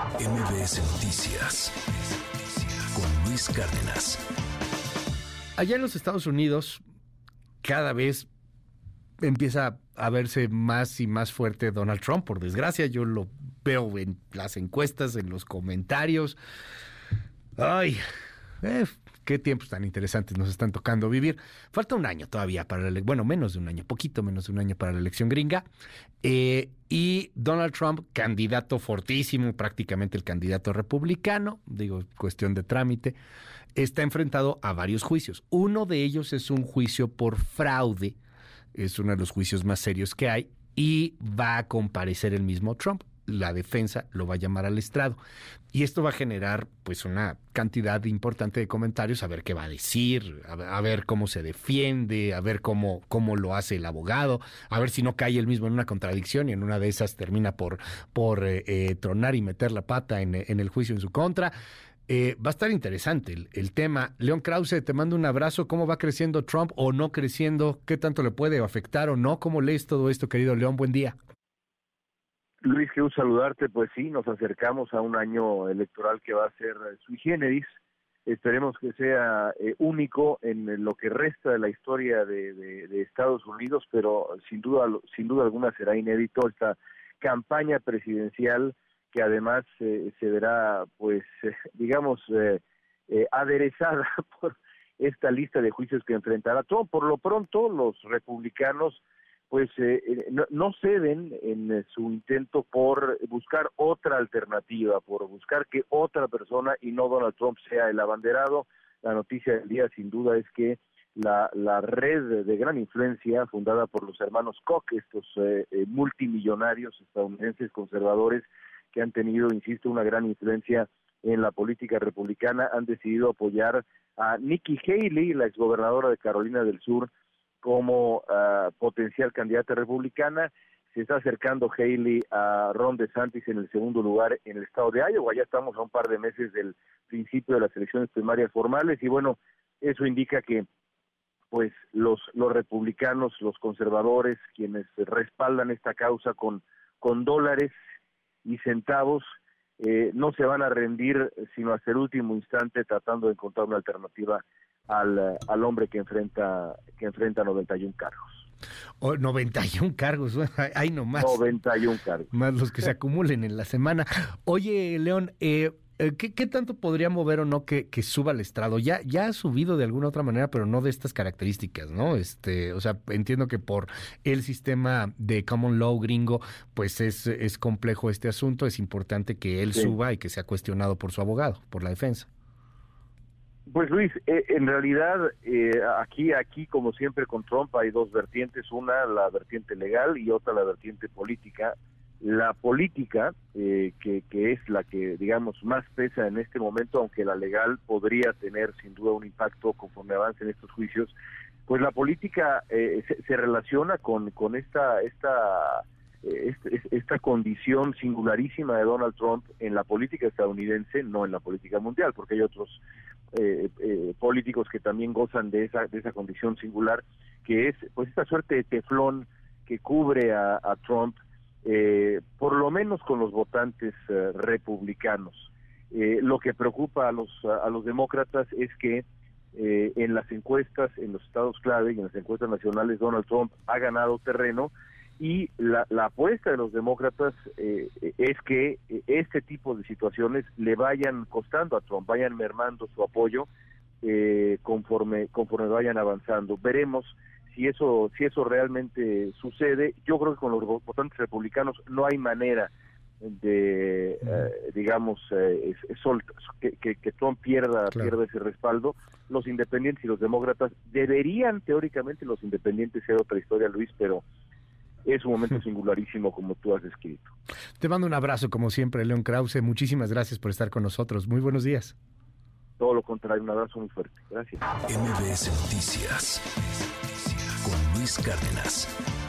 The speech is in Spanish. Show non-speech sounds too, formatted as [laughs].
MBS Noticias con Luis Cárdenas. Allá en los Estados Unidos, cada vez empieza a verse más y más fuerte Donald Trump. Por desgracia, yo lo veo en las encuestas, en los comentarios. Ay, eh, qué tiempos tan interesantes nos están tocando vivir. Falta un año todavía para la bueno, menos de un año, poquito menos de un año para la elección gringa. Eh, y Donald Trump, candidato fortísimo, prácticamente el candidato republicano, digo, cuestión de trámite, está enfrentado a varios juicios. Uno de ellos es un juicio por fraude, es uno de los juicios más serios que hay, y va a comparecer el mismo Trump la defensa lo va a llamar al estrado. Y esto va a generar pues una cantidad importante de comentarios, a ver qué va a decir, a, ver cómo se defiende, a ver cómo, cómo lo hace el abogado, a ver si no cae él mismo en una contradicción y en una de esas termina por, por eh, eh, tronar y meter la pata en, el juicio en su contra. Eh, va a estar interesante el, el, tema. León Krause, te mando un abrazo. ¿Cómo va creciendo Trump o no creciendo? ¿Qué tanto le puede afectar o no? ¿Cómo lees todo esto, querido León? Buen día. Luis, quiero saludarte. Pues sí, nos acercamos a un año electoral que va a ser sui generis. Esperemos que sea eh, único en lo que resta de la historia de, Estados Unidos, pero sin duda, sin duda alguna será inédito esta campaña presidencial que además eh, se verá, pues, digamos, eh, aderezada [laughs] por esta lista de juicios que enfrentará Trump. Por lo pronto, los republicanos pues eh, eh, no, ceden en eh, su intento por buscar otra alternativa, por buscar que otra persona y no Donald Trump sea el abanderado. La noticia del día sin duda es que la, la red de gran influencia fundada por los hermanos Koch, estos multimillonarios estadounidenses conservadores que han tenido, insisto, una gran influencia en la política republicana, han decidido apoyar a Nikki Haley, la exgobernadora de Carolina del Sur, como uh, potencial candidata republicana. Se está acercando Haley a Ron DeSantis en el segundo lugar en el estado de Iowa. Ya estamos a un par de meses del principio de las elecciones primarias formales y bueno, eso indica que pues los los republicanos, los conservadores, quienes respaldan esta causa con con dólares y centavos, eh, no se van a rendir sino hasta el último instante tratando de encontrar una alternativa al, al hombre que enfrenta, que enfrenta 91 cargos. Oh, 91 cargos, hay nomás. 91 cargos. Más los que se acumulen en la semana. Oye, León, eh, eh, ¿qué, ¿qué, tanto podría mover o no que, que, suba al estrado? Ya, ya ha subido de alguna otra manera, pero no de estas características, ¿no? Este, o sea, entiendo que por el sistema de common law gringo, pues es, es complejo este asunto. Es importante que él suba y que sea cuestionado por su abogado, por la defensa. Pues Luis, eh, en realidad eh, aquí, aquí como siempre con Trump hay dos vertientes, una la vertiente legal y otra la vertiente política. La política, eh, que, que es la que digamos más pesa en este momento, aunque la legal podría tener sin duda un impacto conforme avancen estos juicios, pues la política se, se, relaciona con, con esta, esta, esta, esta condición singularísima de Donald Trump en la política estadounidense, no en la política mundial, porque hay otros eh, eh, políticos que también gozan de esa, de esa condición singular, que es pues esta suerte de teflón que cubre a, Trump, eh, por lo menos con los votantes eh, republicanos. lo que preocupa a los, a los demócratas es que en las encuestas, en los estados clave y en las encuestas nacionales, Donald Trump ha ganado terreno, y la, apuesta de los demócratas eh, es que este tipo de situaciones le vayan costando a Trump, vayan mermando su apoyo eh, conforme conforme vayan avanzando. Veremos si eso si eso realmente sucede. Yo creo que con los votantes republicanos no hay manera de eh, digamos que, que, Trump pierda pierda ese respaldo los independientes y los demócratas deberían teóricamente los independientes ser otra historia Luis pero es un momento [laughs] singularísimo como tú has descrito. Te mando un abrazo como siempre, León Krause. Muchísimas gracias por estar con nosotros. Muy buenos días. Todo lo contrario, un abrazo muy fuerte. Gracias. MBS Noticias con Luis Cárdenas.